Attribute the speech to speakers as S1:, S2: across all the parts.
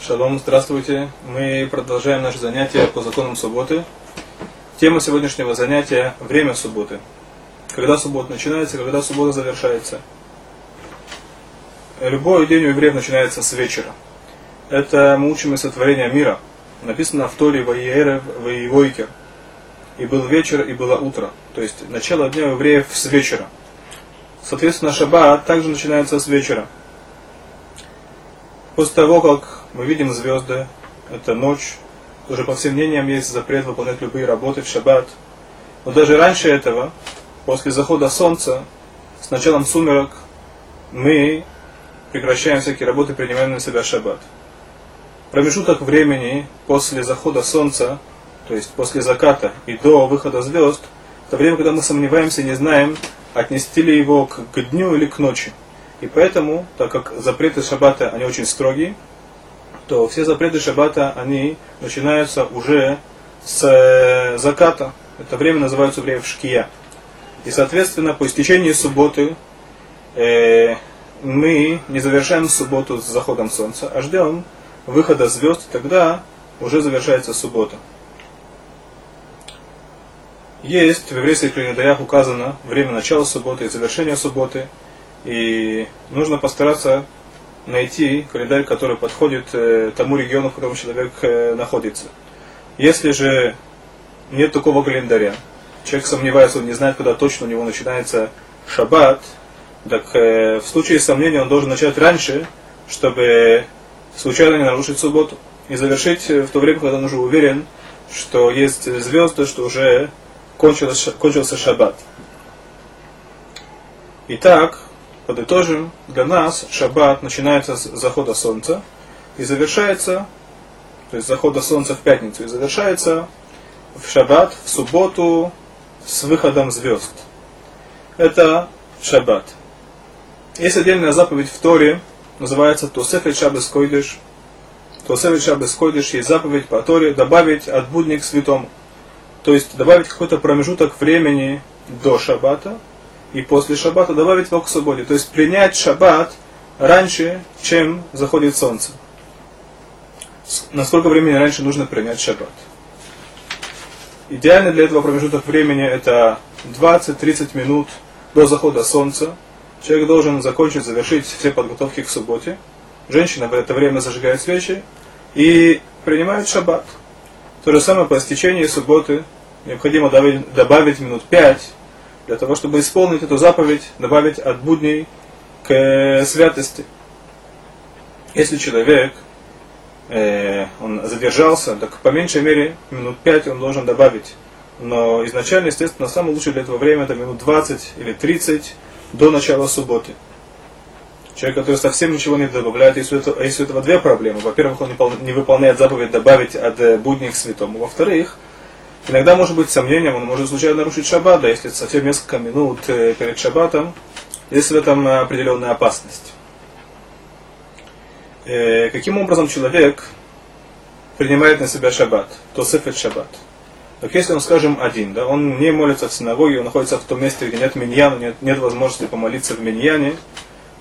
S1: Шалом, здравствуйте. Мы продолжаем наше занятие по законам субботы. Тема сегодняшнего занятия – время субботы. Когда суббота начинается, когда суббота завершается. Любой день у евреев начинается с вечера. Это мы учим из сотворения мира. Написано в Торе Ваиерев Ваивойкер. И был вечер, и было утро. То есть начало дня у евреев с вечера. Соответственно, шаббат также начинается с вечера. После того, как мы видим звезды, это ночь, уже по всем мнениям есть запрет выполнять любые работы в шаббат. Но даже раньше этого, после захода солнца, с началом сумерок, мы прекращаем всякие работы, принимаем на себя шаббат. Промежуток времени после захода солнца, то есть после заката и до выхода звезд, это время, когда мы сомневаемся не знаем, отнести ли его к, к дню или к ночи. И поэтому, так как запреты шаббата, они очень строгие, то все запреты шаббата, они начинаются уже с э, заката. Это время называется время шкия. И, соответственно, по истечении субботы э, мы не завершаем субботу с заходом солнца, а ждем выхода звезд, тогда уже завершается суббота. Есть в еврейских календарях указано время начала субботы и завершения субботы, и нужно постараться найти календарь, который подходит э, тому региону, в котором человек э, находится. Если же нет такого календаря, человек сомневается, он не знает, когда точно у него начинается шаббат, так э, в случае сомнения он должен начать раньше, чтобы случайно не нарушить субботу. И завершить в то время, когда он уже уверен, что есть звезды, что уже кончился, кончился шаббат. Итак, подытожим, для нас шаббат начинается с захода солнца и завершается, то есть захода солнца в пятницу, и завершается в шаббат, в субботу с выходом звезд. Это шаббат. Есть отдельная заповедь в Торе, называется Тосефет Шабес Койдыш. Тосефет Шабес Койдыш есть заповедь по Торе добавить от будни к святому. То есть добавить какой-то промежуток времени до шаббата, и после шаббата добавить его к субботе. То есть принять шаббат раньше, чем заходит солнце. Насколько времени раньше нужно принять шаббат? Идеально для этого промежуток времени это 20-30 минут до захода солнца. Человек должен закончить, завершить все подготовки к субботе. Женщина в это время зажигает свечи и принимает шаббат. То же самое по истечении субботы необходимо добавить, минут 5 для того, чтобы исполнить эту заповедь, добавить от будней к э, святости. Если человек э, он задержался, так по меньшей мере минут 5 он должен добавить. Но изначально, естественно, самое лучшее для этого время это минут 20 или 30 до начала субботы. Человек, который совсем ничего не добавляет, если у этого, если у этого две проблемы. Во-первых, он не выполняет заповедь добавить от э, будней к святому. Во-вторых, Иногда может быть сомнением, он может случайно нарушить шаббат, да, если совсем несколько минут э, перед шаббатом, есть в этом определенная опасность. Э, каким образом человек принимает на себя шаббат, то сыфет шаббат. Так если он, скажем, один, да, он не молится в синагоге, он находится в том месте, где нет миньяна, нет, нет возможности помолиться в миньяне,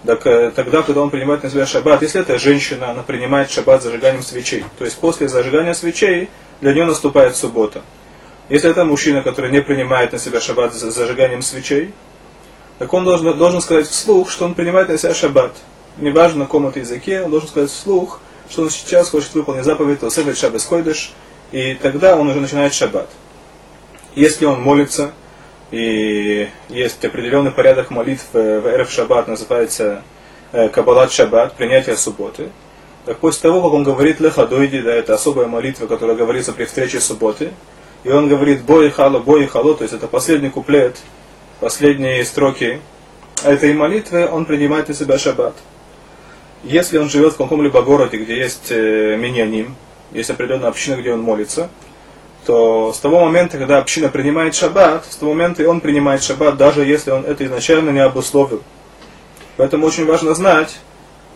S1: так э, тогда, когда он принимает на себя шаббат, если это женщина, она принимает шаббат зажиганием свечей. То есть после зажигания свечей для нее наступает суббота. Если это мужчина, который не принимает на себя шаббат с зажиганием свечей, так он должен, должен сказать вслух, что он принимает на себя шаббат. Неважно на каком это языке, он должен сказать вслух, что он сейчас хочет выполнить заповедь Осефет Шаббес Койдыш, и тогда он уже начинает шаббат. Если он молится, и есть определенный порядок молитв в РФ Шаббат, называется э, Кабалат Шаббат, принятие субботы, так после того, как он говорит Лехадойди, да, это особая молитва, которая говорится при встрече субботы, и он говорит бой хало, бой хало, то есть это последний куплет, последние строки этой молитвы, он принимает на себя шаббат. Если он живет в каком-либо городе, где есть э, миньяним, есть определенная община, где он молится, то с того момента, когда община принимает шаббат, с того момента и он принимает шаббат, даже если он это изначально не обусловил. Поэтому очень важно знать,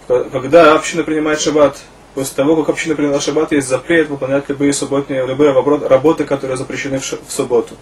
S1: когда община принимает шаббат, после того, как община приняла шаббат, есть запрет выполнять любые субботние, любые работы, которые запрещены в, субботу.